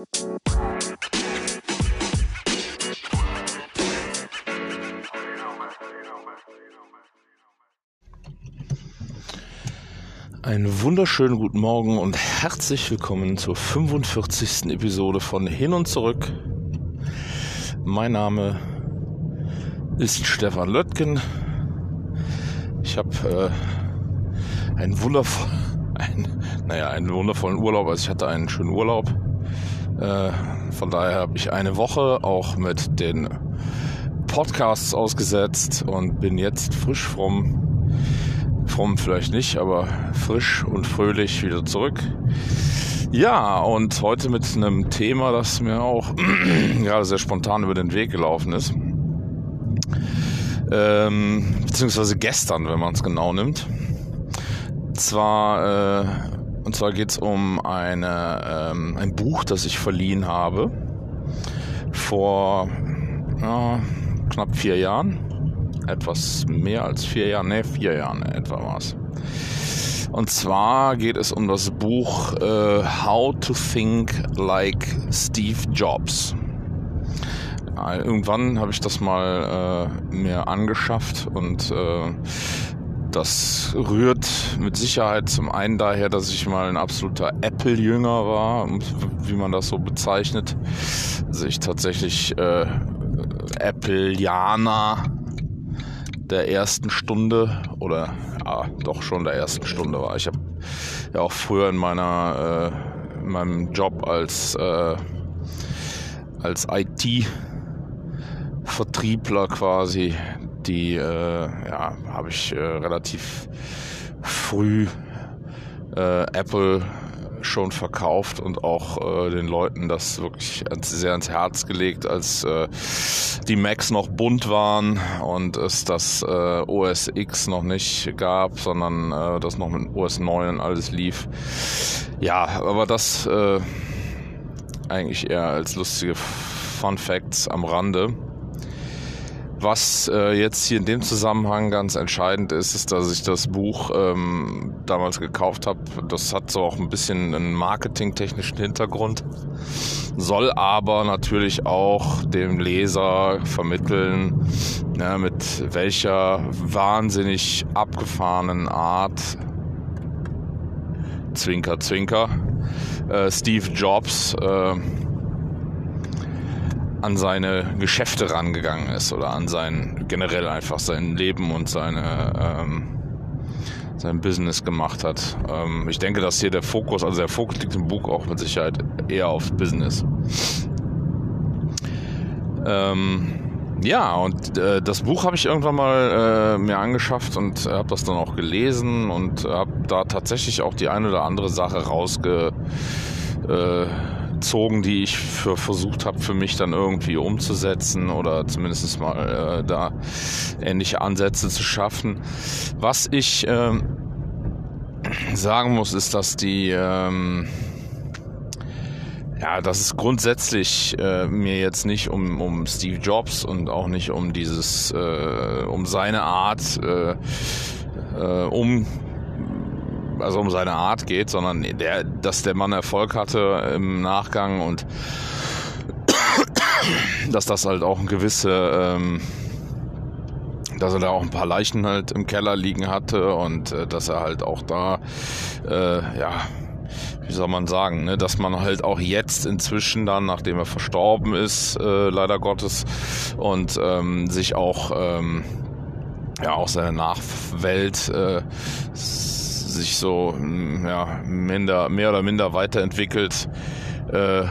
Einen wunderschönen guten Morgen und herzlich willkommen zur 45. Episode von Hin und Zurück. Mein Name ist Stefan Löttgen. Ich habe äh, einen wundervollen, naja, einen wundervollen Urlaub. Also ich hatte einen schönen Urlaub. Äh, von daher habe ich eine Woche auch mit den Podcasts ausgesetzt und bin jetzt frisch vom fromm vielleicht nicht, aber frisch und fröhlich wieder zurück. Ja, und heute mit einem Thema, das mir auch gerade sehr spontan über den Weg gelaufen ist. Ähm, beziehungsweise gestern, wenn man es genau nimmt. Zwar, äh, und zwar geht es um eine, ähm, ein Buch, das ich verliehen habe. Vor ja, knapp vier Jahren etwas mehr als vier Jahren, ne, vier Jahren etwa war es. Und zwar geht es um das Buch äh, How to Think Like Steve Jobs. Ja, irgendwann habe ich das mal äh, mir angeschafft und äh, das rührt mit Sicherheit zum einen daher, dass ich mal ein absoluter Apple-Jünger war, wie man das so bezeichnet. Also ich tatsächlich äh, Appleianer der ersten Stunde oder ja, doch schon der ersten Stunde war. Ich habe ja auch früher in meiner äh, in meinem Job als äh, als IT Vertriebler quasi die äh, ja habe ich äh, relativ früh äh, Apple schon verkauft und auch äh, den Leuten das wirklich sehr ans Herz gelegt, als äh, die Macs noch bunt waren und es das äh, OS X noch nicht gab, sondern äh, das noch mit OS 9 und alles lief. Ja, aber das äh, eigentlich eher als lustige Fun Facts am Rande. Was äh, jetzt hier in dem Zusammenhang ganz entscheidend ist, ist, dass ich das Buch ähm, damals gekauft habe. Das hat so auch ein bisschen einen marketingtechnischen Hintergrund, soll aber natürlich auch dem Leser vermitteln, ja, mit welcher wahnsinnig abgefahrenen Art Zwinker, Zwinker äh, Steve Jobs äh, an seine Geschäfte rangegangen ist oder an sein generell einfach sein Leben und seine ähm, sein Business gemacht hat. Ähm, ich denke, dass hier der Fokus, also der Fokus liegt im Buch auch mit Sicherheit eher aufs Business. Ähm, ja, und äh, das Buch habe ich irgendwann mal äh, mir angeschafft und habe das dann auch gelesen und habe da tatsächlich auch die eine oder andere Sache rausge äh, gezogen, die ich für versucht habe, für mich dann irgendwie umzusetzen oder zumindest mal äh, da ähnliche Ansätze zu schaffen. Was ich ähm, sagen muss, ist, dass die ähm, ja, dass es grundsätzlich äh, mir jetzt nicht um, um Steve Jobs und auch nicht um dieses, äh, um seine Art, äh, äh, um also um seine Art geht, sondern der, dass der Mann Erfolg hatte im Nachgang und dass das halt auch ein gewisse, ähm, dass er da auch ein paar Leichen halt im Keller liegen hatte und äh, dass er halt auch da, äh, ja, wie soll man sagen, ne, dass man halt auch jetzt inzwischen dann, nachdem er verstorben ist, äh, leider Gottes, und ähm, sich auch, ähm, ja, auch seine Nachwelt äh, sich so hm, ja, minder, mehr oder minder weiterentwickelt, äh,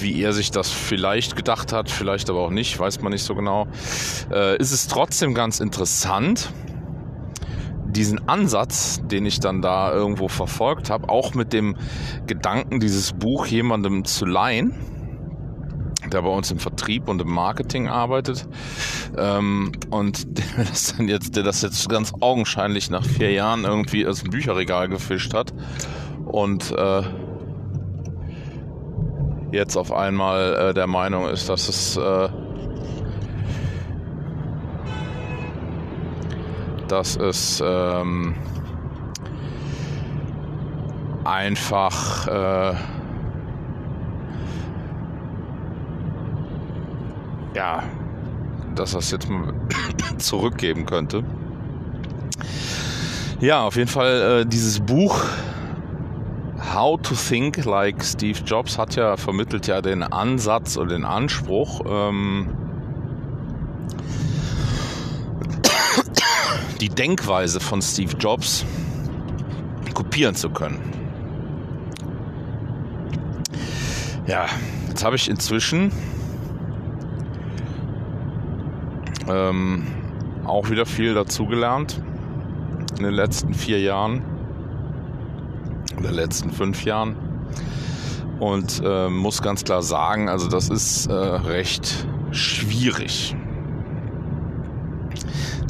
wie er sich das vielleicht gedacht hat, vielleicht aber auch nicht, weiß man nicht so genau, äh, ist es trotzdem ganz interessant, diesen Ansatz, den ich dann da irgendwo verfolgt habe, auch mit dem Gedanken, dieses Buch jemandem zu leihen, der bei uns im Vertrieb und im Marketing arbeitet. Ähm, und der das, dann jetzt, der das jetzt ganz augenscheinlich nach vier Jahren irgendwie aus dem Bücherregal gefischt hat und äh, jetzt auf einmal äh, der Meinung ist, dass es äh, dass es ähm, einfach äh, ja, dass es jetzt mal zurückgeben könnte. Ja, auf jeden Fall äh, dieses Buch How to Think Like Steve Jobs hat ja vermittelt ja den Ansatz und den Anspruch, ähm, die Denkweise von Steve Jobs kopieren zu können. Ja, jetzt habe ich inzwischen ähm, auch wieder viel dazugelernt in den letzten vier Jahren oder letzten fünf Jahren. Und äh, muss ganz klar sagen, also das ist äh, recht schwierig,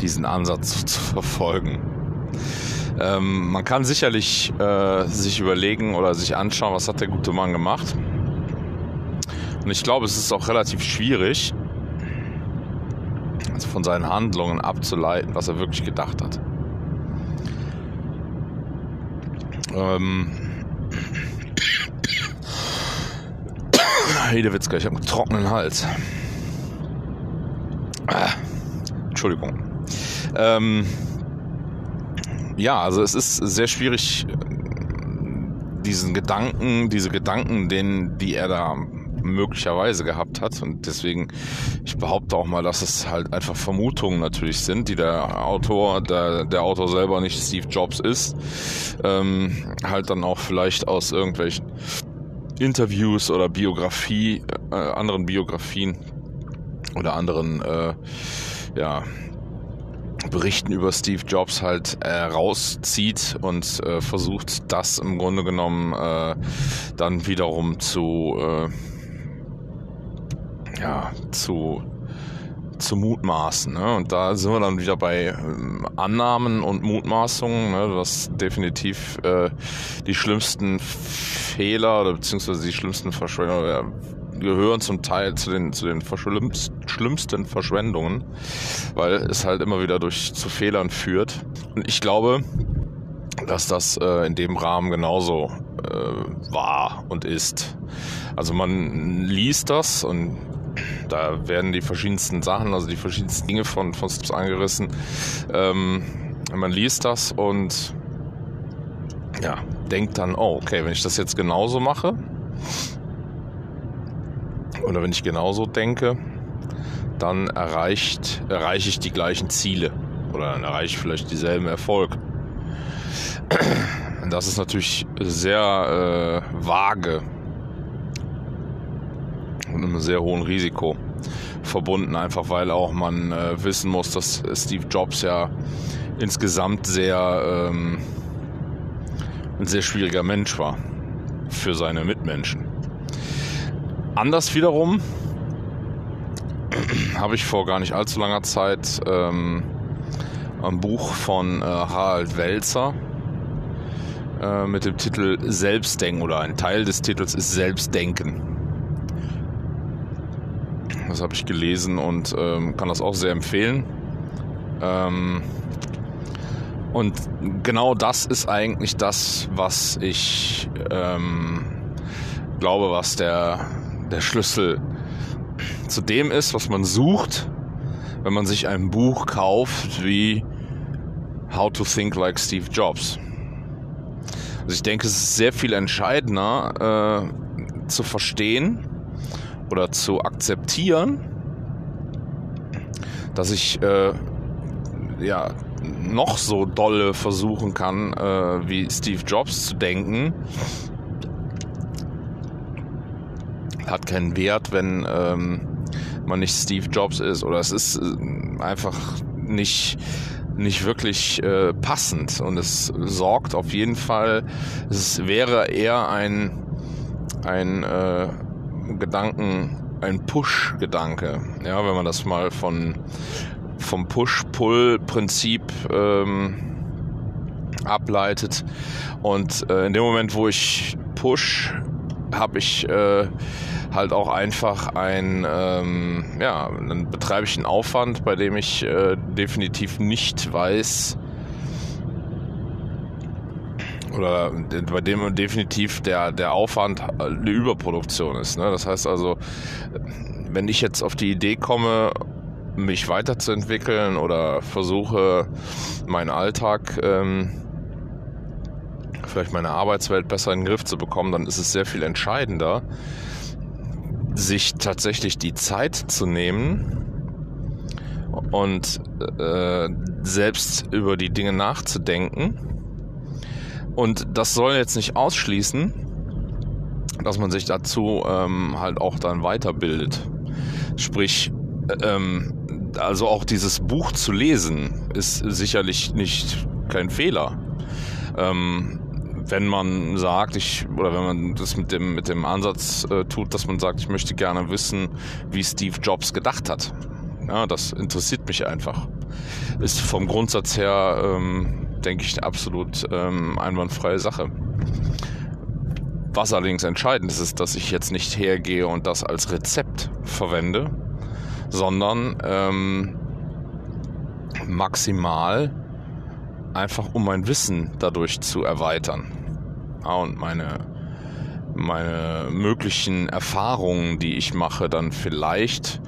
diesen Ansatz zu verfolgen. Ähm, man kann sicherlich äh, sich überlegen oder sich anschauen, was hat der gute Mann gemacht. Und ich glaube, es ist auch relativ schwierig, von seinen Handlungen abzuleiten, was er wirklich gedacht hat. Ähm. Hedewitzka, ich habe einen trockenen Hals. Ah, Entschuldigung. Ähm, ja, also es ist sehr schwierig, diesen Gedanken, diese Gedanken, den, die er da möglicherweise gehabt hat. Und deswegen, ich behaupte auch mal, dass es halt einfach Vermutungen natürlich sind, die der Autor, der, der Autor selber nicht Steve Jobs ist, ähm, halt dann auch vielleicht aus irgendwelchen Interviews oder Biografie, äh, anderen Biografien oder anderen, äh, ja, Berichten über Steve Jobs halt äh, rauszieht und äh, versucht, das im Grunde genommen äh, dann wiederum zu äh, ja, zu, zu mutmaßen. Ne? Und da sind wir dann wieder bei ähm, Annahmen und Mutmaßungen, ne? was definitiv äh, die schlimmsten Fehler oder beziehungsweise die schlimmsten Verschwendungen gehören zum Teil zu den, zu den schlimmsten Verschwendungen, weil es halt immer wieder durch zu Fehlern führt. Und ich glaube, dass das äh, in dem Rahmen genauso äh, war und ist. Also man liest das und da werden die verschiedensten Sachen, also die verschiedensten Dinge von, von Steps angerissen. Ähm, man liest das und ja, denkt dann, oh, okay, wenn ich das jetzt genauso mache, oder wenn ich genauso denke, dann erreicht, erreiche ich die gleichen Ziele oder dann erreiche ich vielleicht dieselben Erfolge. Das ist natürlich sehr äh, vage einem sehr hohen Risiko verbunden, einfach weil auch man äh, wissen muss, dass Steve Jobs ja insgesamt sehr ähm, ein sehr schwieriger Mensch war für seine Mitmenschen. Anders wiederum habe ich vor gar nicht allzu langer Zeit ähm, ein Buch von äh, Harald Welzer äh, mit dem Titel Selbstdenken oder ein Teil des Titels ist Selbstdenken das habe ich gelesen und ähm, kann das auch sehr empfehlen. Ähm, und genau das ist eigentlich das, was ich ähm, glaube, was der, der Schlüssel zu dem ist, was man sucht, wenn man sich ein Buch kauft wie How to Think Like Steve Jobs. Also ich denke, es ist sehr viel entscheidender äh, zu verstehen, oder zu akzeptieren, dass ich äh, ja noch so dolle versuchen kann, äh, wie Steve Jobs zu denken, hat keinen Wert, wenn ähm, man nicht Steve Jobs ist. Oder es ist äh, einfach nicht nicht wirklich äh, passend. Und es sorgt auf jeden Fall, es wäre eher ein ein äh, Gedanken ein Push-Gedanke. Ja, wenn man das mal von, vom Push-Pull-Prinzip ähm, ableitet. Und äh, in dem Moment, wo ich push, habe ich äh, halt auch einfach ein, ähm, ja, dann betreibe ich einen Aufwand, bei dem ich äh, definitiv nicht weiß, oder bei dem definitiv der, der Aufwand eine Überproduktion ist. Ne? Das heißt also, wenn ich jetzt auf die Idee komme, mich weiterzuentwickeln oder versuche, meinen Alltag, ähm, vielleicht meine Arbeitswelt besser in den Griff zu bekommen, dann ist es sehr viel entscheidender, sich tatsächlich die Zeit zu nehmen und äh, selbst über die Dinge nachzudenken. Und das soll jetzt nicht ausschließen, dass man sich dazu ähm, halt auch dann weiterbildet. Sprich, ähm, also auch dieses Buch zu lesen, ist sicherlich nicht kein Fehler. Ähm, wenn man sagt, ich, oder wenn man das mit dem, mit dem Ansatz äh, tut, dass man sagt, ich möchte gerne wissen, wie Steve Jobs gedacht hat. Ja, das interessiert mich einfach. Ist vom Grundsatz her, ähm, denke ich, eine absolut ähm, einwandfreie Sache. Was allerdings entscheidend ist, ist, dass ich jetzt nicht hergehe und das als Rezept verwende, sondern ähm, maximal einfach um mein Wissen dadurch zu erweitern. Ja, und meine, meine möglichen Erfahrungen, die ich mache, dann vielleicht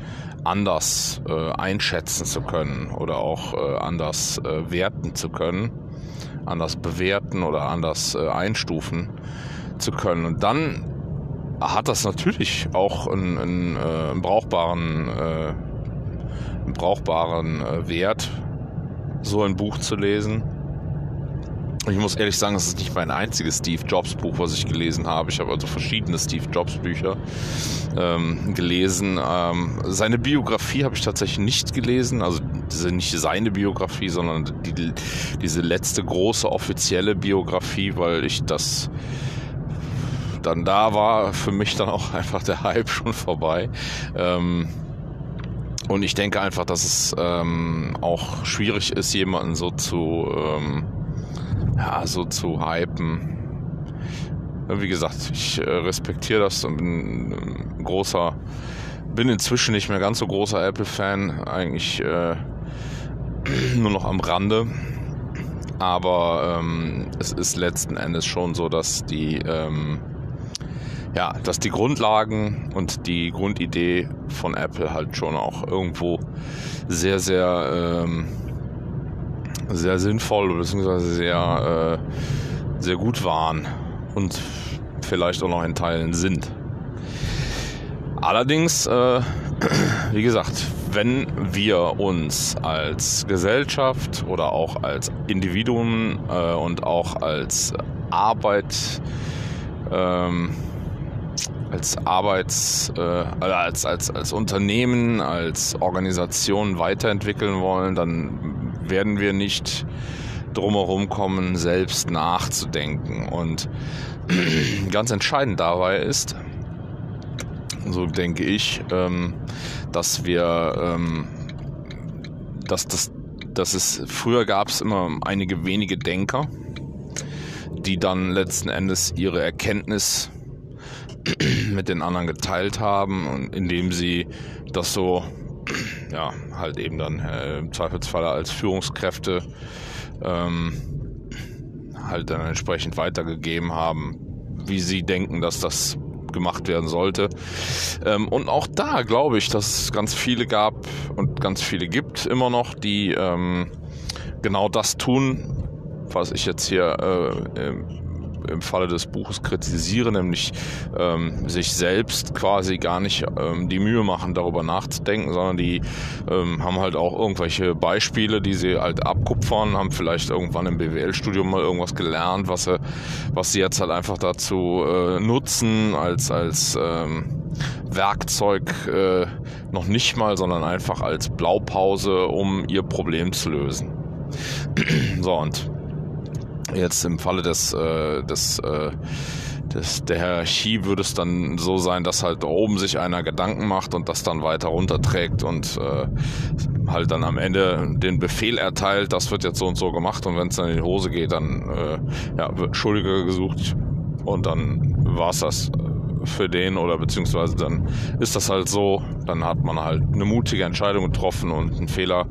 anders äh, einschätzen zu können oder auch äh, anders äh, werten zu können, anders bewerten oder anders äh, einstufen zu können. Und dann hat das natürlich auch einen, einen, äh, einen brauchbaren, äh, einen brauchbaren äh, Wert, so ein Buch zu lesen. Ich muss ehrlich sagen, das ist nicht mein einziges Steve Jobs Buch, was ich gelesen habe. Ich habe also verschiedene Steve Jobs Bücher ähm, gelesen. Ähm, seine Biografie habe ich tatsächlich nicht gelesen. Also diese, nicht seine Biografie, sondern die, diese letzte große offizielle Biografie, weil ich das dann da war für mich dann auch einfach der Hype schon vorbei. Ähm, und ich denke einfach, dass es ähm, auch schwierig ist, jemanden so zu, ähm, ja, so zu hypen. Wie gesagt, ich äh, respektiere das und bin ein großer, bin inzwischen nicht mehr ganz so großer Apple-Fan, eigentlich äh, nur noch am Rande. Aber ähm, es ist letzten Endes schon so, dass die ähm, ja, dass die Grundlagen und die Grundidee von Apple halt schon auch irgendwo sehr, sehr, ähm, sehr sinnvoll bzw. sehr, äh, sehr gut waren und vielleicht auch noch in Teilen sind. Allerdings, äh, wie gesagt, wenn wir uns als Gesellschaft oder auch als Individuen äh, und auch als Arbeit ähm, als Arbeits, äh, als, als, als Unternehmen, als Organisation weiterentwickeln wollen, dann werden wir nicht drumherum kommen, selbst nachzudenken. Und ganz entscheidend dabei ist, so denke ich, ähm, dass wir, ähm, dass das, dass es früher gab es immer einige wenige Denker, die dann letzten Endes ihre Erkenntnis mit den anderen geteilt haben indem sie das so ja halt eben dann äh, im Zweifelsfalle als Führungskräfte ähm, halt dann entsprechend weitergegeben haben, wie sie denken, dass das gemacht werden sollte. Ähm, und auch da glaube ich, dass es ganz viele gab und ganz viele gibt immer noch, die ähm, genau das tun, was ich jetzt hier äh, im Falle des Buches kritisiere, nämlich ähm, sich selbst quasi gar nicht ähm, die Mühe machen, darüber nachzudenken, sondern die ähm, haben halt auch irgendwelche Beispiele, die sie halt abkupfern, haben vielleicht irgendwann im BWL-Studium mal irgendwas gelernt, was sie, was sie jetzt halt einfach dazu äh, nutzen als, als ähm, Werkzeug äh, noch nicht mal, sondern einfach als Blaupause, um ihr Problem zu lösen. so und Jetzt im Falle des, äh, des, äh, des, der Hierarchie würde es dann so sein, dass halt oben sich einer Gedanken macht und das dann weiter runterträgt und äh, halt dann am Ende den Befehl erteilt, das wird jetzt so und so gemacht und wenn es dann in die Hose geht, dann äh, ja, wird Schuldiger gesucht und dann war es das für den oder beziehungsweise dann ist das halt so, dann hat man halt eine mutige Entscheidung getroffen und ein Fehler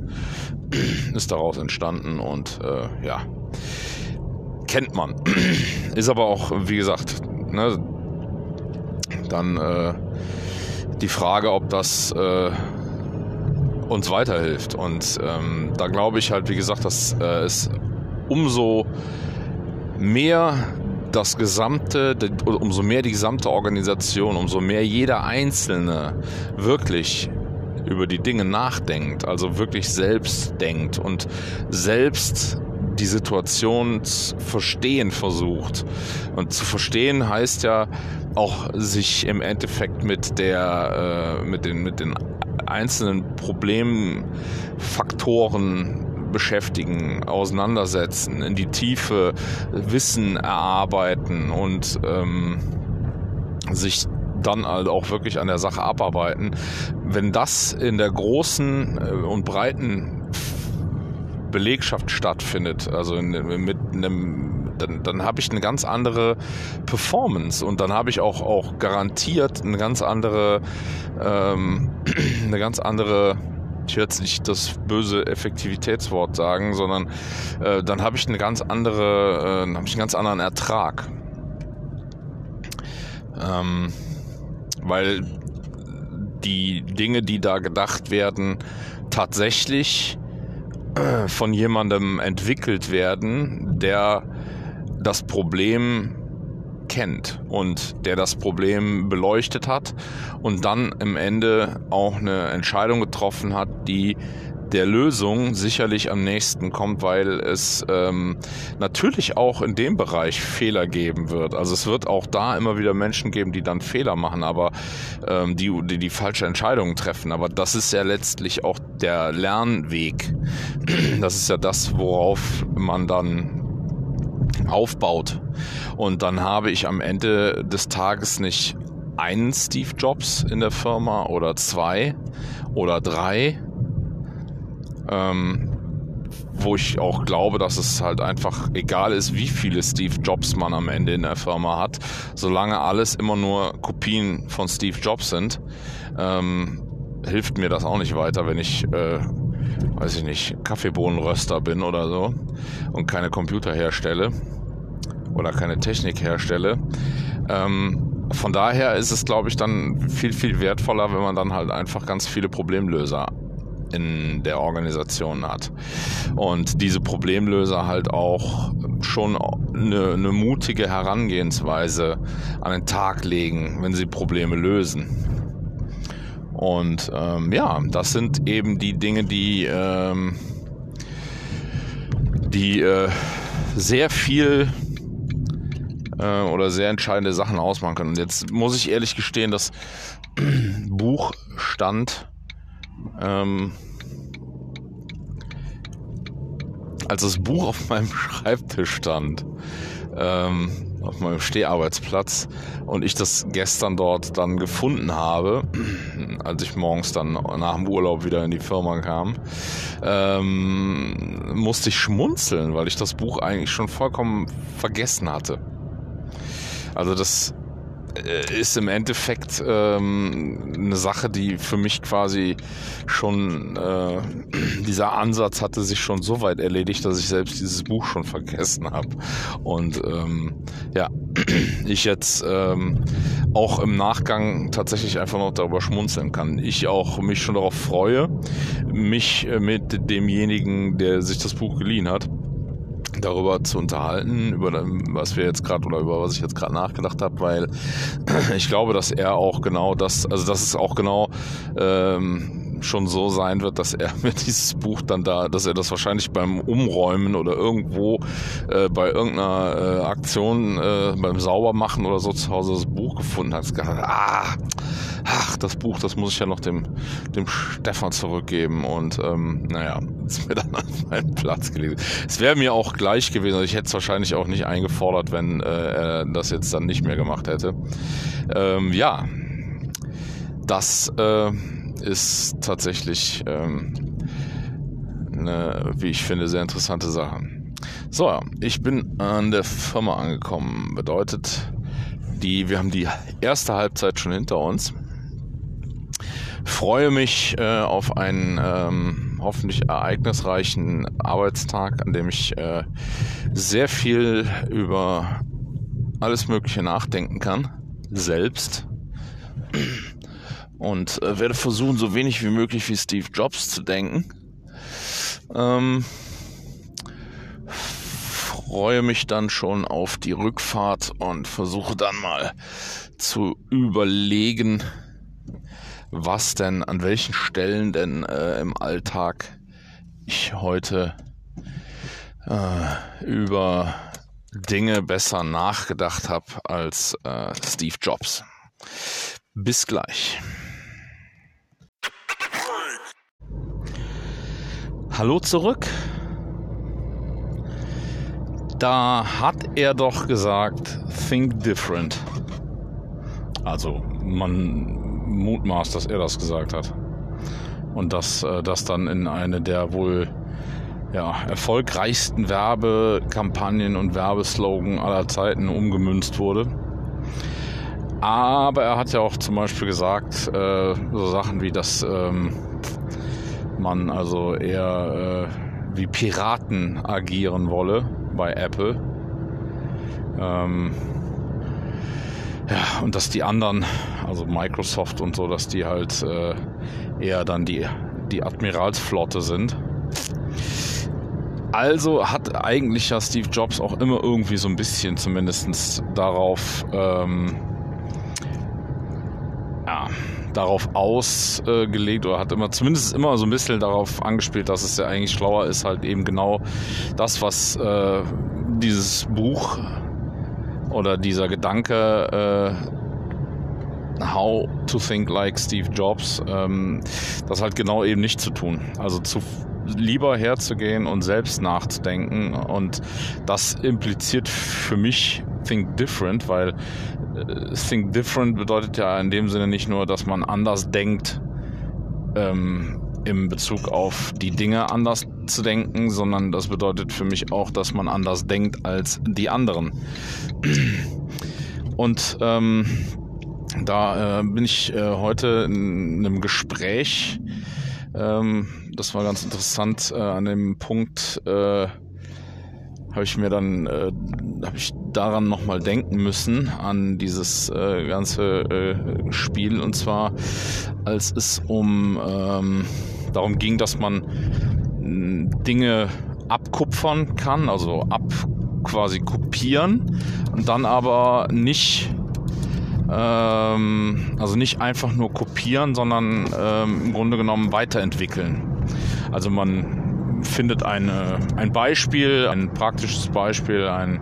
ist daraus entstanden und äh, ja kennt man. Ist aber auch, wie gesagt, ne, dann äh, die Frage, ob das äh, uns weiterhilft. Und ähm, da glaube ich halt, wie gesagt, dass äh, es umso mehr das gesamte, umso mehr die gesamte Organisation, umso mehr jeder Einzelne wirklich über die Dinge nachdenkt, also wirklich selbst denkt und selbst die Situation zu verstehen versucht. Und zu verstehen heißt ja auch sich im Endeffekt mit der, äh, mit den, mit den einzelnen Problemfaktoren beschäftigen, auseinandersetzen, in die Tiefe Wissen erarbeiten und ähm, sich dann halt auch wirklich an der Sache abarbeiten. Wenn das in der großen äh, und breiten Belegschaft stattfindet, also in, mit einem, dann, dann habe ich eine ganz andere Performance und dann habe ich auch, auch garantiert eine ganz andere, ähm, eine ganz andere ich werde jetzt nicht das böse Effektivitätswort sagen, sondern äh, dann habe ich eine ganz andere, äh, habe ich einen ganz anderen Ertrag. Ähm, weil die Dinge, die da gedacht werden, tatsächlich von jemandem entwickelt werden, der das Problem kennt und der das Problem beleuchtet hat und dann im Ende auch eine Entscheidung getroffen hat, die der Lösung sicherlich am nächsten kommt, weil es ähm, natürlich auch in dem Bereich Fehler geben wird. Also es wird auch da immer wieder Menschen geben, die dann Fehler machen, aber ähm, die, die die falsche Entscheidungen treffen. Aber das ist ja letztlich auch der Lernweg. Das ist ja das, worauf man dann aufbaut. Und dann habe ich am Ende des Tages nicht einen Steve Jobs in der Firma oder zwei oder drei, ähm, wo ich auch glaube, dass es halt einfach egal ist, wie viele Steve Jobs man am Ende in der Firma hat, solange alles immer nur Kopien von Steve Jobs sind, ähm, hilft mir das auch nicht weiter, wenn ich, äh, weiß ich nicht, Kaffeebohnenröster bin oder so und keine Computer herstelle oder keine Technik herstelle. Ähm, von daher ist es, glaube ich, dann viel, viel wertvoller, wenn man dann halt einfach ganz viele Problemlöser in der Organisation hat. Und diese Problemlöser halt auch schon eine, eine mutige Herangehensweise an den Tag legen, wenn sie Probleme lösen. Und ähm, ja, das sind eben die Dinge, die, ähm, die äh, sehr viel äh, oder sehr entscheidende Sachen ausmachen können. Und jetzt muss ich ehrlich gestehen, das Buch stand ähm, als das Buch auf meinem Schreibtisch stand, ähm, auf meinem Steharbeitsplatz und ich das gestern dort dann gefunden habe, als ich morgens dann nach dem Urlaub wieder in die Firma kam, ähm, musste ich schmunzeln, weil ich das Buch eigentlich schon vollkommen vergessen hatte. Also das ist im Endeffekt ähm, eine Sache, die für mich quasi schon, äh, dieser Ansatz hatte sich schon so weit erledigt, dass ich selbst dieses Buch schon vergessen habe. Und ähm, ja, ich jetzt ähm, auch im Nachgang tatsächlich einfach noch darüber schmunzeln kann. Ich auch mich schon darauf freue, mich äh, mit demjenigen, der sich das Buch geliehen hat, darüber zu unterhalten, über was wir jetzt gerade oder über was ich jetzt gerade nachgedacht habe, weil ich glaube, dass er auch genau das, also das ist auch genau ähm, schon so sein wird, dass er mir dieses Buch dann da, dass er das wahrscheinlich beim Umräumen oder irgendwo äh, bei irgendeiner äh, Aktion äh, beim Saubermachen oder so zu Hause das Buch gefunden hat. Ah, ach, das Buch, das muss ich ja noch dem, dem Stefan zurückgeben. Und ähm, naja, ist mir dann auf meinen Platz gelegen. Es wäre mir auch gleich gewesen. Also ich hätte es wahrscheinlich auch nicht eingefordert, wenn äh, er das jetzt dann nicht mehr gemacht hätte. Ähm, ja, das äh, ist tatsächlich ähm, eine, wie ich finde, sehr interessante Sache. So, ich bin an der Firma angekommen. Bedeutet, die, wir haben die erste Halbzeit schon hinter uns. Freue mich äh, auf ein ähm, hoffentlich ereignisreichen Arbeitstag, an dem ich äh, sehr viel über alles Mögliche nachdenken kann, selbst. Und äh, werde versuchen, so wenig wie möglich wie Steve Jobs zu denken. Ähm, freue mich dann schon auf die Rückfahrt und versuche dann mal zu überlegen, was denn, an welchen Stellen denn äh, im Alltag ich heute äh, über Dinge besser nachgedacht habe als äh, Steve Jobs. Bis gleich. Hallo zurück. Da hat er doch gesagt, think different. Also man mutmaßt, dass er das gesagt hat. Und dass äh, das dann in eine der wohl ja, erfolgreichsten Werbekampagnen und Werbeslogan aller Zeiten umgemünzt wurde. Aber er hat ja auch zum Beispiel gesagt, äh, so Sachen wie, dass ähm, man also eher äh, wie Piraten agieren wolle bei Apple. Ähm, ja, und dass die anderen, also Microsoft und so, dass die halt äh, eher dann die, die Admiralsflotte sind. Also hat eigentlich ja Steve Jobs auch immer irgendwie so ein bisschen zumindest darauf, ähm, ja, darauf ausgelegt oder hat immer zumindest immer so ein bisschen darauf angespielt, dass es ja eigentlich schlauer ist, halt eben genau das, was äh, dieses Buch oder dieser Gedanke, äh, how to think like Steve Jobs, ähm, das halt genau eben nicht zu tun. Also zu lieber herzugehen und selbst nachzudenken und das impliziert für mich think different, weil äh, think different bedeutet ja in dem Sinne nicht nur, dass man anders denkt, ähm, im Bezug auf die Dinge anders zu denken, sondern das bedeutet für mich auch, dass man anders denkt als die anderen. Und ähm, da äh, bin ich äh, heute in einem Gespräch, ähm, das war ganz interessant, äh, an dem Punkt äh, habe ich mir dann, äh, habe ich daran nochmal denken müssen, an dieses äh, ganze äh, Spiel. Und zwar, als es um ähm, darum ging, dass man Dinge abkupfern kann, also ab quasi kopieren und dann aber nicht ähm, also nicht einfach nur kopieren, sondern ähm, im Grunde genommen weiterentwickeln. Also man findet eine, ein Beispiel, ein praktisches Beispiel, ein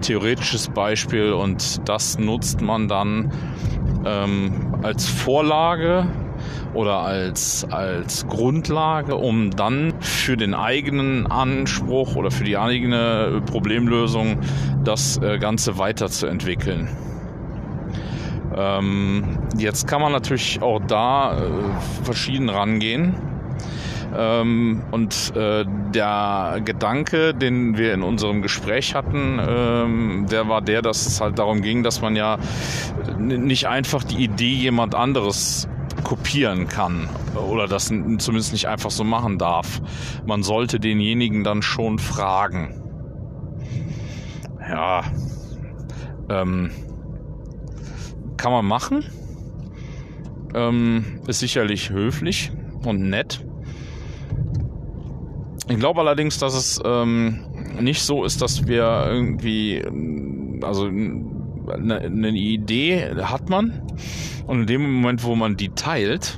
theoretisches Beispiel und das nutzt man dann ähm, als Vorlage oder als, als Grundlage, um dann für den eigenen Anspruch oder für die eigene Problemlösung das äh, Ganze weiterzuentwickeln. Ähm, jetzt kann man natürlich auch da äh, verschieden rangehen. Ähm, und äh, der Gedanke, den wir in unserem Gespräch hatten, ähm, der war der, dass es halt darum ging, dass man ja nicht einfach die Idee jemand anderes kopieren kann oder das zumindest nicht einfach so machen darf. Man sollte denjenigen dann schon fragen. Ja, ähm, kann man machen. Ähm, ist sicherlich höflich und nett. Ich glaube allerdings, dass es ähm, nicht so ist, dass wir irgendwie, also eine, eine Idee hat man und in dem Moment, wo man die teilt,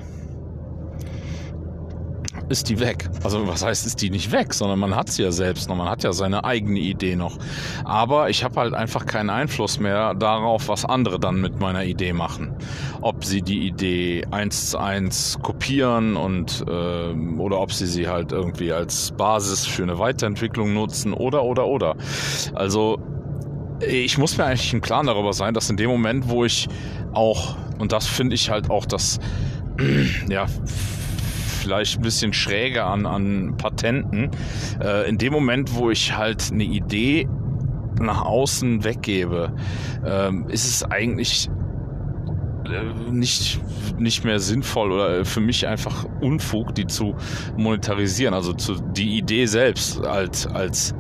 ist die weg. Also was heißt, ist die nicht weg, sondern man hat sie ja selbst noch, man hat ja seine eigene Idee noch. Aber ich habe halt einfach keinen Einfluss mehr darauf, was andere dann mit meiner Idee machen. Ob sie die Idee eins zu eins kopieren und äh, oder ob sie sie halt irgendwie als Basis für eine Weiterentwicklung nutzen oder oder oder. Also ich muss mir eigentlich im Klaren darüber sein, dass in dem Moment, wo ich auch, und das finde ich halt auch das, ja, vielleicht ein bisschen schräger an, an Patenten. Äh, in dem Moment, wo ich halt eine Idee nach außen weggebe, ähm, ist es eigentlich nicht, nicht mehr sinnvoll oder für mich einfach Unfug, die zu monetarisieren. Also zu, die Idee selbst als, als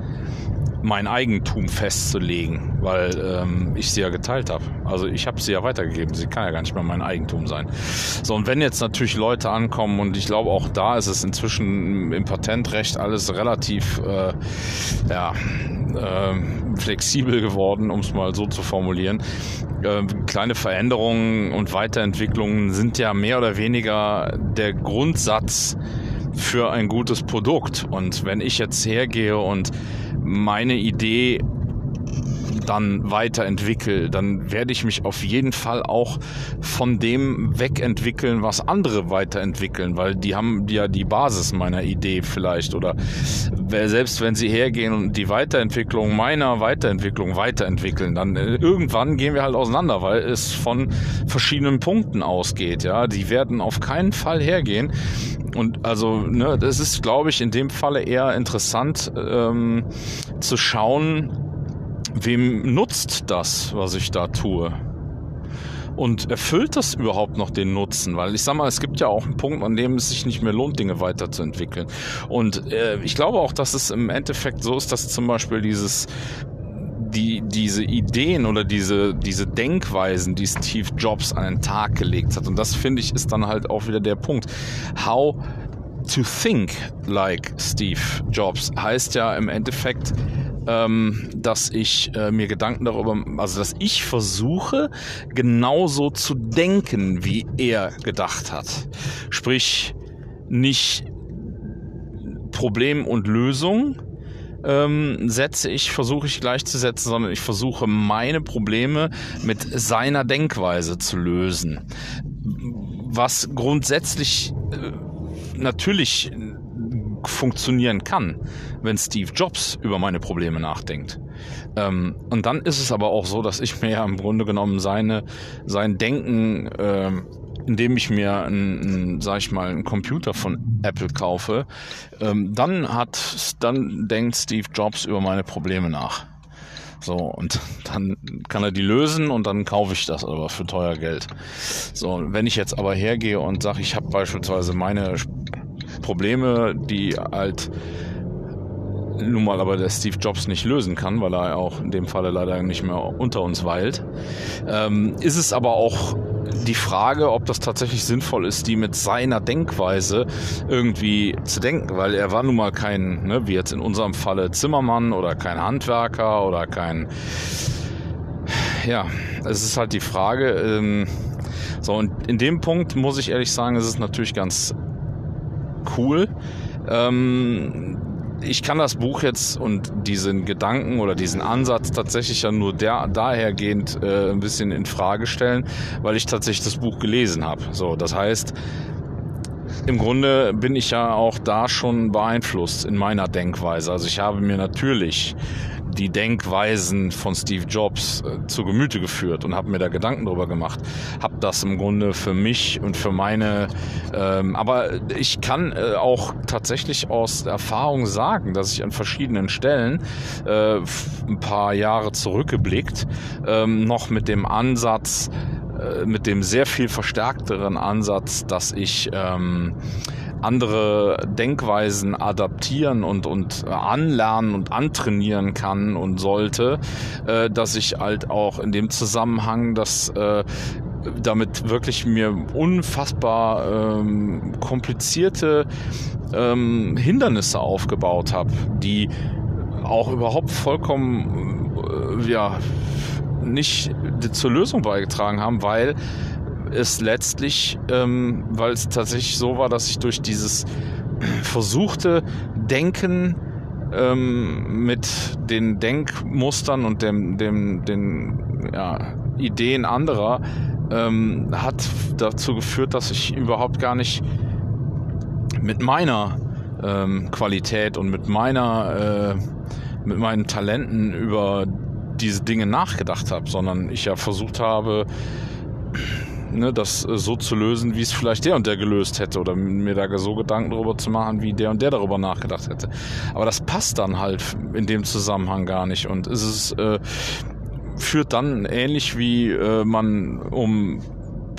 mein Eigentum festzulegen, weil ähm, ich sie ja geteilt habe. Also ich habe sie ja weitergegeben. Sie kann ja gar nicht mehr mein Eigentum sein. So, und wenn jetzt natürlich Leute ankommen und ich glaube auch da ist es inzwischen im Patentrecht alles relativ äh, ja, äh, flexibel geworden, um es mal so zu formulieren. Äh, kleine Veränderungen und Weiterentwicklungen sind ja mehr oder weniger der Grundsatz für ein gutes Produkt. Und wenn ich jetzt hergehe und meine Idee dann weiterentwickle, dann werde ich mich auf jeden Fall auch von dem wegentwickeln, was andere weiterentwickeln, weil die haben ja die Basis meiner Idee vielleicht oder selbst wenn sie hergehen und die Weiterentwicklung meiner Weiterentwicklung weiterentwickeln, dann äh, irgendwann gehen wir halt auseinander, weil es von verschiedenen Punkten ausgeht, ja, die werden auf keinen Fall hergehen und also, ne, das ist, glaube ich, in dem Falle eher interessant ähm, zu schauen, wem nutzt das, was ich da tue. Und erfüllt das überhaupt noch den Nutzen? Weil ich sag mal, es gibt ja auch einen Punkt, an dem es sich nicht mehr lohnt, Dinge weiterzuentwickeln. Und äh, ich glaube auch, dass es im Endeffekt so ist, dass zum Beispiel dieses die, diese Ideen oder diese, diese Denkweisen, die Steve Jobs an den Tag gelegt hat. Und das finde ich ist dann halt auch wieder der Punkt. How to think like Steve Jobs heißt ja im Endeffekt, ähm, dass ich äh, mir Gedanken darüber, also dass ich versuche, genauso zu denken, wie er gedacht hat. Sprich, nicht Problem und Lösung, ähm, setze ich, versuche ich gleichzusetzen, sondern ich versuche meine Probleme mit seiner Denkweise zu lösen. Was grundsätzlich äh, natürlich funktionieren kann, wenn Steve Jobs über meine Probleme nachdenkt. Ähm, und dann ist es aber auch so, dass ich mir ja im Grunde genommen seine, sein Denken ähm, indem ich mir einen, sag ich mal, einen Computer von Apple kaufe, ähm, dann hat, dann denkt Steve Jobs über meine Probleme nach. So, und dann kann er die lösen und dann kaufe ich das aber für teuer Geld. So, wenn ich jetzt aber hergehe und sage, ich habe beispielsweise meine Probleme, die halt nun mal aber der Steve Jobs nicht lösen kann, weil er auch in dem Falle leider nicht mehr unter uns weilt, ähm, ist es aber auch die Frage, ob das tatsächlich sinnvoll ist, die mit seiner Denkweise irgendwie zu denken, weil er war nun mal kein, ne, wie jetzt in unserem Falle Zimmermann oder kein Handwerker oder kein, ja, es ist halt die Frage, ähm, so und in dem Punkt muss ich ehrlich sagen, ist es natürlich ganz cool, ähm, ich kann das Buch jetzt und diesen Gedanken oder diesen Ansatz tatsächlich ja nur der, dahergehend äh, ein bisschen in Frage stellen, weil ich tatsächlich das Buch gelesen habe. So, das heißt, im Grunde bin ich ja auch da schon beeinflusst in meiner Denkweise. Also ich habe mir natürlich die Denkweisen von Steve Jobs äh, zu Gemüte geführt und habe mir da Gedanken drüber gemacht. Habe das im Grunde für mich und für meine, ähm, aber ich kann äh, auch tatsächlich aus Erfahrung sagen, dass ich an verschiedenen Stellen äh, ein paar Jahre zurückgeblickt ähm, noch mit dem Ansatz, äh, mit dem sehr viel verstärkteren Ansatz, dass ich ähm, andere Denkweisen adaptieren und, und anlernen und antrainieren kann und sollte, äh, dass ich halt auch in dem Zusammenhang das äh, damit wirklich mir unfassbar ähm, komplizierte ähm, Hindernisse aufgebaut habe, die auch überhaupt vollkommen äh, ja nicht zur Lösung beigetragen haben, weil es letztlich, ähm, weil es tatsächlich so war, dass ich durch dieses versuchte Denken ähm, mit den Denkmustern und dem, dem, den ja, Ideen anderer ähm, hat dazu geführt, dass ich überhaupt gar nicht mit meiner ähm, Qualität und mit meiner, äh, mit meinen Talenten über diese Dinge nachgedacht habe, sondern ich ja versucht habe, ne, das äh, so zu lösen, wie es vielleicht der und der gelöst hätte oder mir da so Gedanken darüber zu machen, wie der und der darüber nachgedacht hätte. Aber das passt dann halt in dem Zusammenhang gar nicht und es ist, äh, führt dann ähnlich wie äh, man um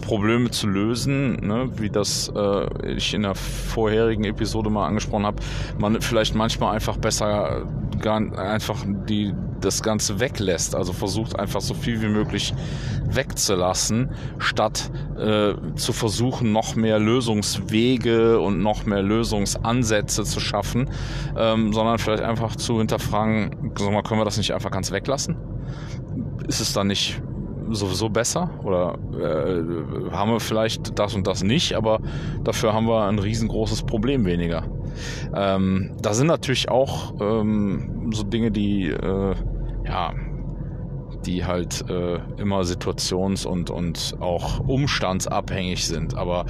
Probleme zu lösen, ne, wie das äh, ich in der vorherigen Episode mal angesprochen habe, man vielleicht manchmal einfach besser gar, einfach die das Ganze weglässt, also versucht einfach so viel wie möglich wegzulassen, statt äh, zu versuchen, noch mehr Lösungswege und noch mehr Lösungsansätze zu schaffen, ähm, sondern vielleicht einfach zu hinterfragen, sag mal, können wir das nicht einfach ganz weglassen? Ist es dann nicht sowieso besser oder äh, haben wir vielleicht das und das nicht, aber dafür haben wir ein riesengroßes Problem weniger. Ähm, da sind natürlich auch ähm, so Dinge, die äh, ja die halt äh, immer situations- und, und auch umstandsabhängig sind. Aber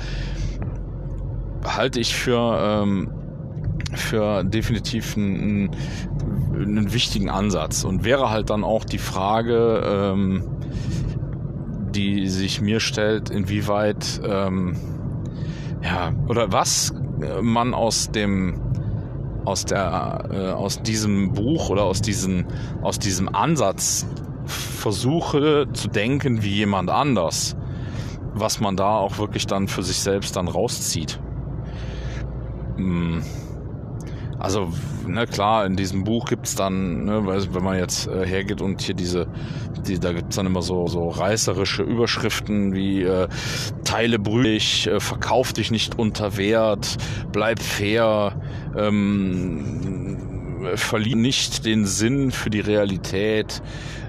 halte ich für, ähm, für definitiv einen, einen wichtigen Ansatz und wäre halt dann auch die Frage, ähm, die sich mir stellt, inwieweit ähm, ja oder was man aus dem aus der äh, aus diesem Buch oder aus diesen aus diesem Ansatz versuche zu denken wie jemand anders, was man da auch wirklich dann für sich selbst dann rauszieht. Hm. Also, ne, klar, in diesem Buch gibt's dann, ne, wenn man jetzt äh, hergeht und hier diese, die, da gibt's dann immer so, so reißerische Überschriften wie äh, Teile brüchig, äh, verkauf dich nicht unter Wert, bleib fair, ähm, verlier nicht den Sinn für die Realität,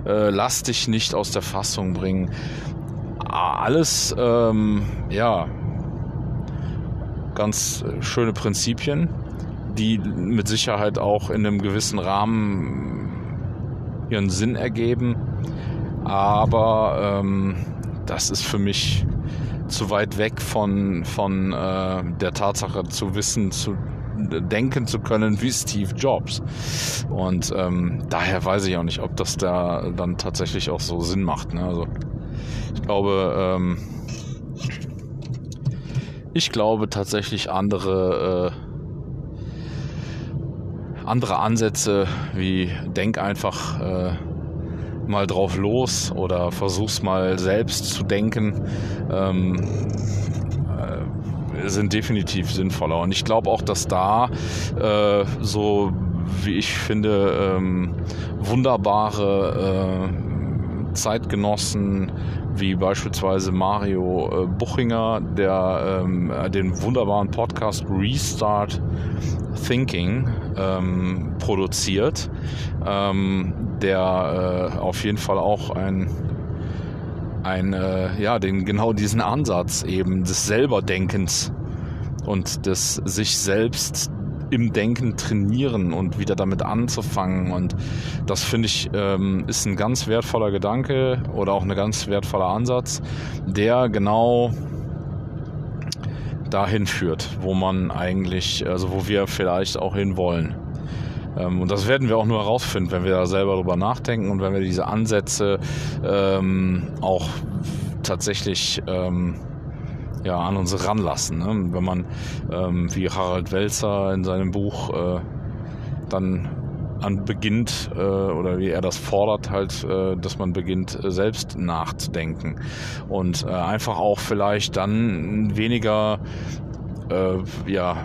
äh, lass dich nicht aus der Fassung bringen. Alles, ähm, ja, ganz schöne Prinzipien die mit Sicherheit auch in einem gewissen Rahmen ihren Sinn ergeben. Aber ähm, das ist für mich zu weit weg von, von äh, der Tatsache zu wissen, zu denken zu können wie Steve Jobs. Und ähm, daher weiß ich auch nicht, ob das da dann tatsächlich auch so Sinn macht. Ne? Also ich glaube, ähm, ich glaube tatsächlich andere äh, andere Ansätze wie denk einfach äh, mal drauf los oder versuch's mal selbst zu denken, ähm, äh, sind definitiv sinnvoller. Und ich glaube auch, dass da äh, so, wie ich finde, ähm, wunderbare äh, Zeitgenossen wie beispielsweise Mario äh, Buchinger, der ähm, den wunderbaren Podcast Restart Thinking ähm, produziert, ähm, der äh, auf jeden Fall auch ein ein, äh, ja, den, genau diesen Ansatz eben des Selberdenkens und des sich selbst im Denken trainieren und wieder damit anzufangen. Und das finde ich ähm, ist ein ganz wertvoller Gedanke oder auch ein ganz wertvoller Ansatz, der genau dahin führt, wo man eigentlich, also wo wir vielleicht auch hin wollen. Ähm, und das werden wir auch nur herausfinden, wenn wir da selber drüber nachdenken und wenn wir diese Ansätze ähm, auch tatsächlich ähm, ja, an uns ranlassen. Ne? Wenn man, ähm, wie Harald Welzer in seinem Buch äh, dann an beginnt äh, oder wie er das fordert halt, äh, dass man beginnt äh, selbst nachzudenken und äh, einfach auch vielleicht dann weniger äh, ja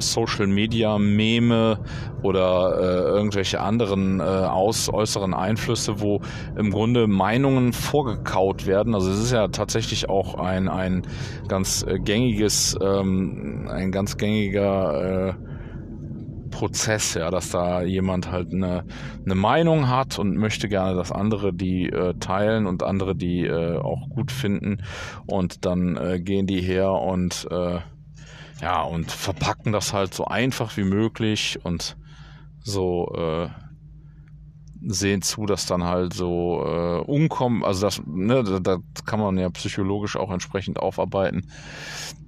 Social Media Meme oder äh, irgendwelche anderen äh, aus äußeren Einflüsse, wo im Grunde Meinungen vorgekaut werden. Also es ist ja tatsächlich auch ein ein ganz äh, gängiges, ähm, ein ganz gängiger äh, Prozess, ja, dass da jemand halt eine, eine Meinung hat und möchte gerne, dass andere die äh, teilen und andere die äh, auch gut finden und dann äh, gehen die her und äh, ja und verpacken das halt so einfach wie möglich und so äh, sehen zu, dass dann halt so äh, umkommen, also das, ne, da, da kann man ja psychologisch auch entsprechend aufarbeiten,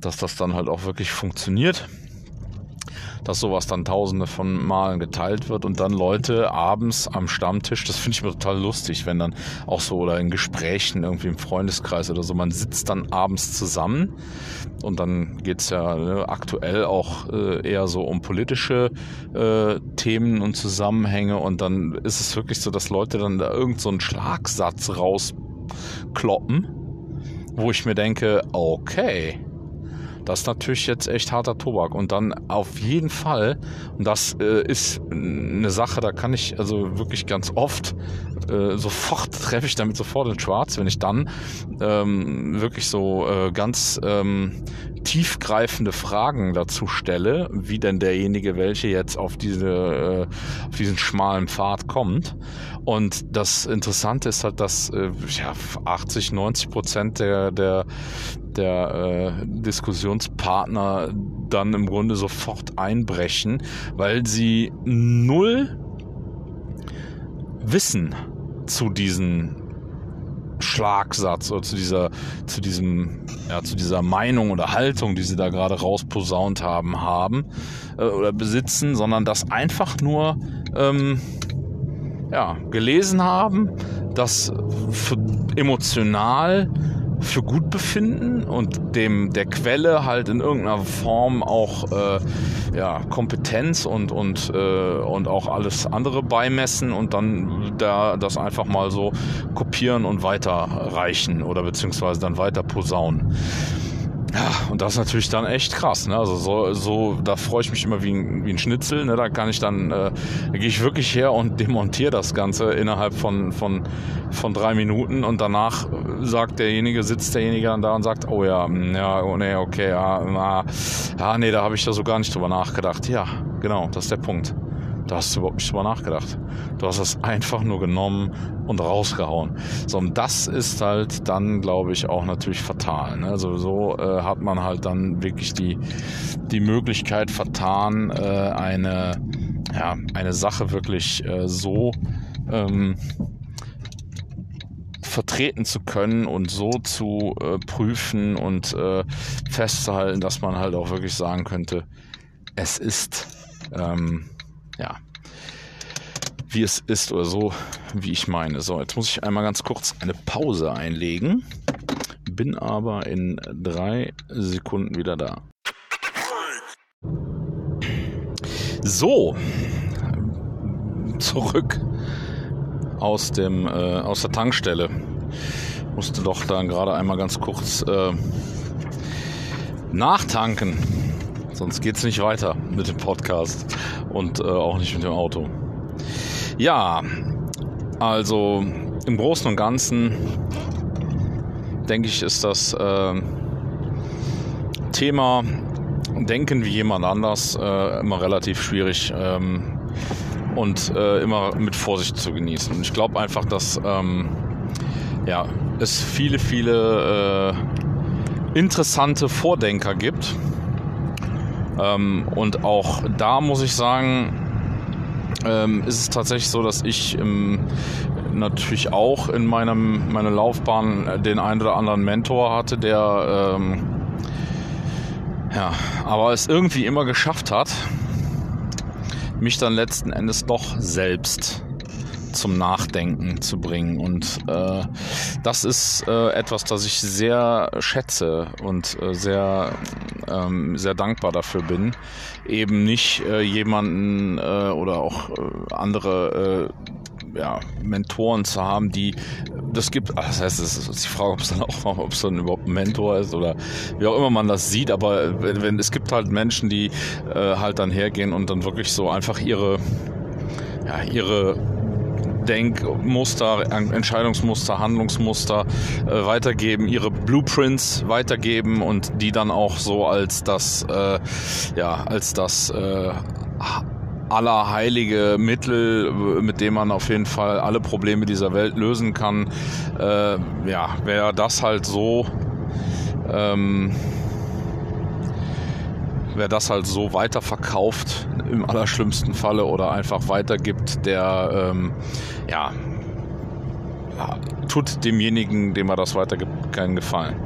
dass das dann halt auch wirklich funktioniert dass sowas dann tausende von Malen geteilt wird und dann Leute abends am Stammtisch, das finde ich mir total lustig, wenn dann auch so oder in Gesprächen irgendwie im Freundeskreis oder so, man sitzt dann abends zusammen und dann geht's ja ne, aktuell auch äh, eher so um politische äh, Themen und Zusammenhänge und dann ist es wirklich so, dass Leute dann da irgend so Schlagsatz rauskloppen wo ich mir denke, okay, das ist natürlich jetzt echt harter Tobak. Und dann auf jeden Fall, und das äh, ist eine Sache, da kann ich also wirklich ganz oft äh, sofort treffe ich damit sofort in Schwarz, wenn ich dann ähm, wirklich so äh, ganz ähm, tiefgreifende Fragen dazu stelle, wie denn derjenige, welche jetzt auf diese äh, auf diesen schmalen Pfad kommt. Und das Interessante ist halt, dass äh, ja, 80, 90 Prozent der der der äh, Diskussionspartner dann im Grunde sofort einbrechen, weil sie null Wissen zu diesen Schlagsatz oder zu dieser, zu diesem, ja, zu dieser Meinung oder Haltung, die sie da gerade rausposaunt haben, haben äh, oder besitzen, sondern das einfach nur ähm, ja, gelesen haben, das emotional für gut befinden und dem der Quelle halt in irgendeiner Form auch äh, ja, Kompetenz und und äh, und auch alles andere beimessen und dann da das einfach mal so kopieren und weiterreichen oder beziehungsweise dann weiter posaunen. Ja, und das ist natürlich dann echt krass. Ne? Also so, so da freue ich mich immer wie ein, wie ein Schnitzel. Ne? Da kann ich dann, äh, da gehe ich wirklich her und demontiere das Ganze innerhalb von, von, von drei Minuten und danach sagt derjenige, sitzt derjenige dann da und sagt, oh ja, hm, ja, oh nee, okay, ja, na, ja, nee, da habe ich da so gar nicht drüber nachgedacht. Ja, genau, das ist der Punkt. Da hast du überhaupt nicht drüber nachgedacht. Du hast es einfach nur genommen und rausgehauen. So, und das ist halt dann, glaube ich, auch natürlich fatal. Ne? Also so äh, hat man halt dann wirklich die, die Möglichkeit vertan, äh, eine, ja, eine Sache wirklich äh, so ähm, vertreten zu können und so zu äh, prüfen und äh, festzuhalten, dass man halt auch wirklich sagen könnte, es ist ähm, ja, wie es ist oder so, wie ich meine. So, jetzt muss ich einmal ganz kurz eine Pause einlegen, bin aber in drei Sekunden wieder da. So, zurück aus dem äh, aus der Tankstelle. Musste doch da gerade einmal ganz kurz äh, nachtanken sonst geht es nicht weiter mit dem Podcast und äh, auch nicht mit dem Auto. Ja, also im Großen und Ganzen denke ich, ist das äh, Thema Denken wie jemand anders äh, immer relativ schwierig ähm, und äh, immer mit Vorsicht zu genießen. Ich glaube einfach, dass ähm, ja, es viele, viele äh, interessante Vordenker gibt ähm, und auch da muss ich sagen, ähm, ist es tatsächlich so, dass ich ähm, natürlich auch in meinem, meiner Laufbahn den einen oder anderen Mentor hatte, der ähm, ja, aber es irgendwie immer geschafft hat, mich dann letzten Endes doch selbst zum Nachdenken zu bringen. Und äh, das ist äh, etwas, das ich sehr schätze und äh, sehr, ähm, sehr dankbar dafür bin. Eben nicht äh, jemanden äh, oder auch äh, andere ja, Mentoren zu haben, die das gibt, das heißt, es ist die Frage, ob es dann auch, ob es dann überhaupt ein Mentor ist oder wie auch immer man das sieht, aber wenn, wenn es gibt halt Menschen, die äh, halt dann hergehen und dann wirklich so einfach ihre ja, ihre Denkmuster, Entscheidungsmuster, Handlungsmuster äh, weitergeben, ihre Blueprints weitergeben und die dann auch so als das, äh, ja, als das äh, allerheilige Mittel, mit dem man auf jeden Fall alle Probleme dieser Welt lösen kann. Äh, ja, wer das halt so ähm, wer das halt so weiterverkauft, im allerschlimmsten Falle, oder einfach weitergibt, der ähm, ja, tut demjenigen, dem er das weitergibt, keinen Gefallen.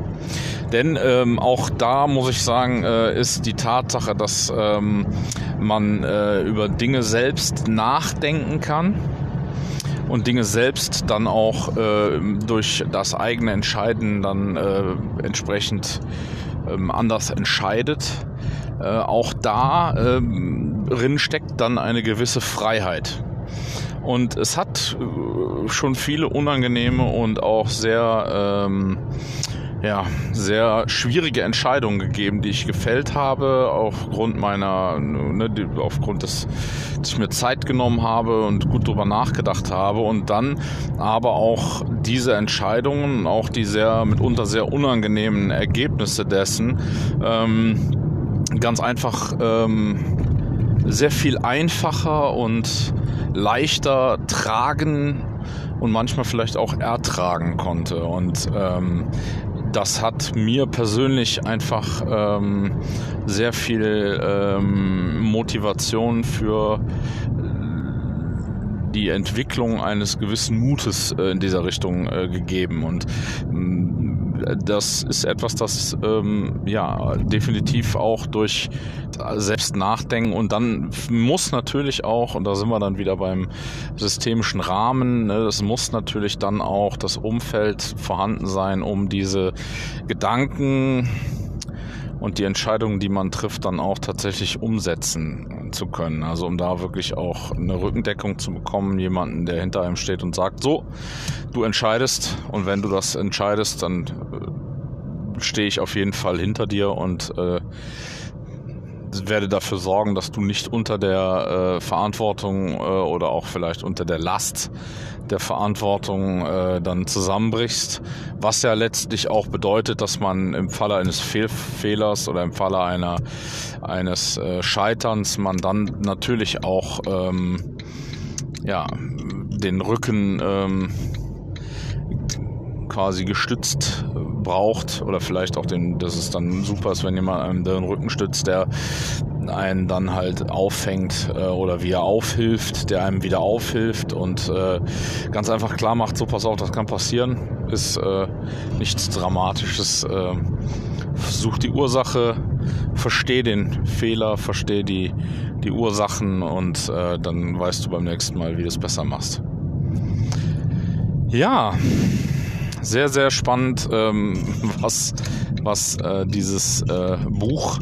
Denn ähm, auch da muss ich sagen, äh, ist die Tatsache, dass ähm, man äh, über Dinge selbst nachdenken kann und Dinge selbst dann auch äh, durch das eigene Entscheiden dann äh, entsprechend ähm, anders entscheidet äh, auch da ähm, drin steckt dann eine gewisse Freiheit. Und es hat äh, schon viele unangenehme und auch sehr ähm, ja, sehr schwierige Entscheidungen gegeben, die ich gefällt habe, aufgrund meiner, ne, aufgrund des, dass ich mir Zeit genommen habe und gut drüber nachgedacht habe und dann aber auch diese Entscheidungen, auch die sehr, mitunter sehr unangenehmen Ergebnisse dessen, ähm, ganz einfach ähm, sehr viel einfacher und leichter tragen und manchmal vielleicht auch ertragen konnte. Und ähm, das hat mir persönlich einfach ähm, sehr viel ähm, Motivation für die Entwicklung eines gewissen Mutes äh, in dieser Richtung äh, gegeben. Und das ist etwas, das ähm, ja definitiv auch durch selbst nachdenken und dann muss natürlich auch, und da sind wir dann wieder beim systemischen Rahmen, ne, es muss natürlich dann auch das Umfeld vorhanden sein, um diese Gedanken und die Entscheidungen, die man trifft, dann auch tatsächlich umsetzen zu können. Also um da wirklich auch eine Rückendeckung zu bekommen, jemanden, der hinter einem steht und sagt, so, du entscheidest und wenn du das entscheidest, dann äh, stehe ich auf jeden Fall hinter dir und äh, werde dafür sorgen, dass du nicht unter der äh, Verantwortung äh, oder auch vielleicht unter der Last der Verantwortung äh, dann zusammenbrichst, was ja letztlich auch bedeutet, dass man im Falle eines Fehl Fehlers oder im Falle einer eines äh, Scheiterns man dann natürlich auch ähm, ja den Rücken ähm, quasi gestützt braucht oder vielleicht auch den, dass es dann super ist, wenn jemand einem den Rücken stützt, der einen dann halt auffängt äh, oder wie er aufhilft, der einem wieder aufhilft und äh, ganz einfach klar macht, so pass auf, das kann passieren, ist äh, nichts Dramatisches. Äh, versuch die Ursache, versteh den Fehler, versteh die, die Ursachen und äh, dann weißt du beim nächsten Mal, wie du es besser machst. Ja, sehr, sehr spannend, ähm, was, was äh, dieses äh, Buch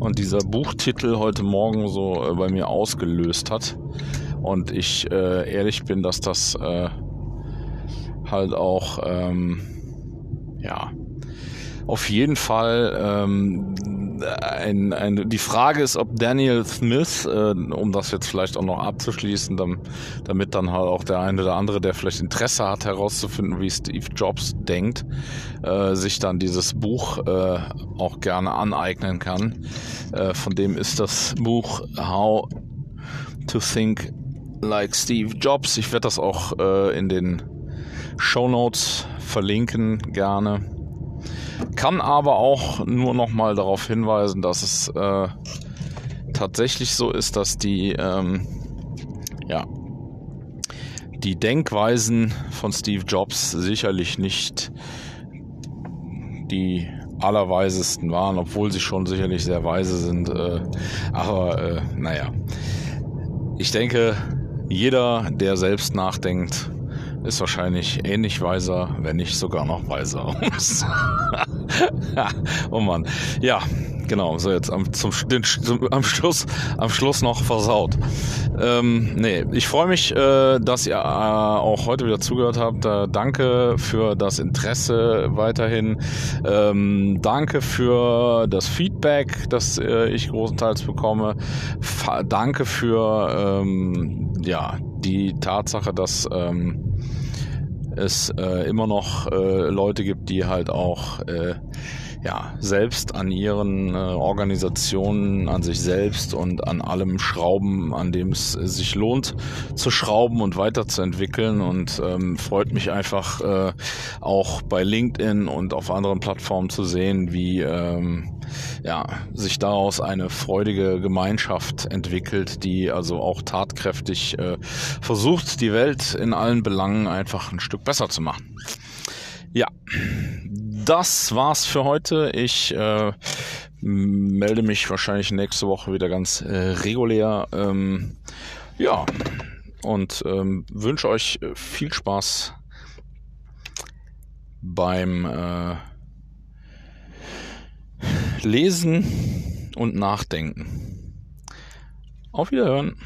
und dieser Buchtitel heute Morgen so äh, bei mir ausgelöst hat. Und ich äh, ehrlich bin, dass das äh, halt auch, ähm, ja, auf jeden Fall ähm, ein, ein, die Frage ist, ob Daniel Smith, äh, um das jetzt vielleicht auch noch abzuschließen, dann, damit dann halt auch der eine oder andere, der vielleicht Interesse hat, herauszufinden, wie Steve Jobs denkt, äh, sich dann dieses Buch äh, auch gerne aneignen kann. Äh, von dem ist das Buch How to Think Like Steve Jobs. Ich werde das auch äh, in den Show Notes verlinken, gerne. Kann aber auch nur noch mal darauf hinweisen, dass es äh, tatsächlich so ist, dass die, ähm, ja, die Denkweisen von Steve Jobs sicherlich nicht die allerweisesten waren, obwohl sie schon sicherlich sehr weise sind. Äh, aber äh, naja, ich denke, jeder, der selbst nachdenkt, ist wahrscheinlich ähnlich weiser, wenn nicht sogar noch weiser. oh Mann. Ja, genau. So jetzt am, zum, den, zum, am, Schluss, am Schluss noch versaut. Ähm, nee, ich freue mich, äh, dass ihr äh, auch heute wieder zugehört habt. Äh, danke für das Interesse weiterhin. Ähm, danke für das Feedback, das äh, ich großenteils bekomme. F danke für ähm, ja, die Tatsache, dass ähm, es äh, immer noch äh, Leute gibt, die halt auch äh, ja, selbst an ihren äh, Organisationen, an sich selbst und an allem schrauben, an dem es sich lohnt zu schrauben und weiterzuentwickeln. Und ähm, freut mich einfach äh, auch bei LinkedIn und auf anderen Plattformen zu sehen, wie ähm, ja, sich daraus eine freudige Gemeinschaft entwickelt, die also auch tatkräftig äh, versucht, die Welt in allen Belangen einfach ein Stück besser zu machen. Ja, das war's für heute. Ich äh, melde mich wahrscheinlich nächste Woche wieder ganz äh, regulär. Ähm, ja, und ähm, wünsche euch viel Spaß beim äh, Lesen und Nachdenken. Auf Wiederhören.